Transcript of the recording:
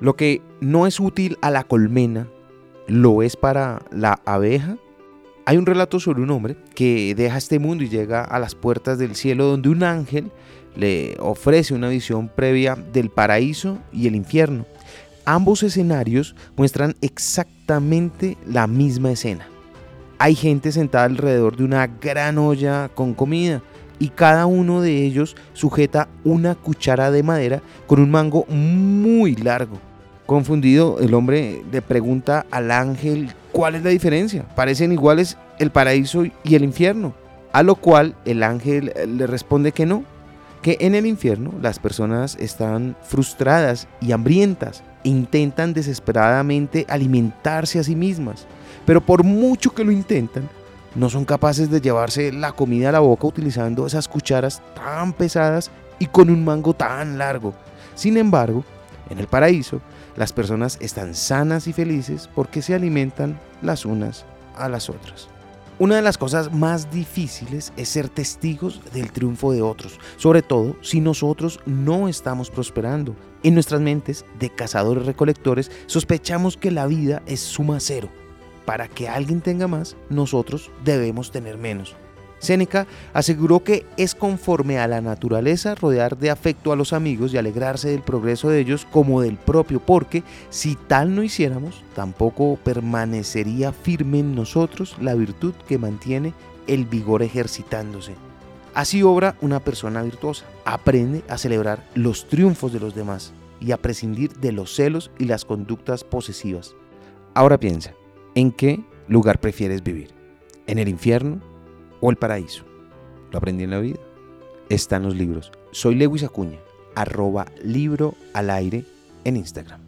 Lo que no es útil a la colmena, lo es para la abeja. Hay un relato sobre un hombre que deja este mundo y llega a las puertas del cielo donde un ángel le ofrece una visión previa del paraíso y el infierno. Ambos escenarios muestran exactamente la misma escena. Hay gente sentada alrededor de una gran olla con comida y cada uno de ellos sujeta una cuchara de madera con un mango muy largo. Confundido, el hombre le pregunta al ángel cuál es la diferencia. Parecen iguales el paraíso y el infierno. A lo cual el ángel le responde que no, que en el infierno las personas están frustradas y hambrientas, e intentan desesperadamente alimentarse a sí mismas, pero por mucho que lo intentan, no son capaces de llevarse la comida a la boca utilizando esas cucharas tan pesadas y con un mango tan largo. Sin embargo, en el paraíso, las personas están sanas y felices porque se alimentan las unas a las otras. Una de las cosas más difíciles es ser testigos del triunfo de otros, sobre todo si nosotros no estamos prosperando. En nuestras mentes de cazadores recolectores sospechamos que la vida es suma cero. Para que alguien tenga más, nosotros debemos tener menos. Séneca aseguró que es conforme a la naturaleza rodear de afecto a los amigos y alegrarse del progreso de ellos como del propio, porque si tal no hiciéramos, tampoco permanecería firme en nosotros la virtud que mantiene el vigor ejercitándose. Así obra una persona virtuosa. Aprende a celebrar los triunfos de los demás y a prescindir de los celos y las conductas posesivas. Ahora piensa, ¿en qué lugar prefieres vivir? ¿En el infierno o el paraíso. Lo aprendí en la vida. Está en los libros. Soy Lewis Acuña, arroba libro al aire en Instagram.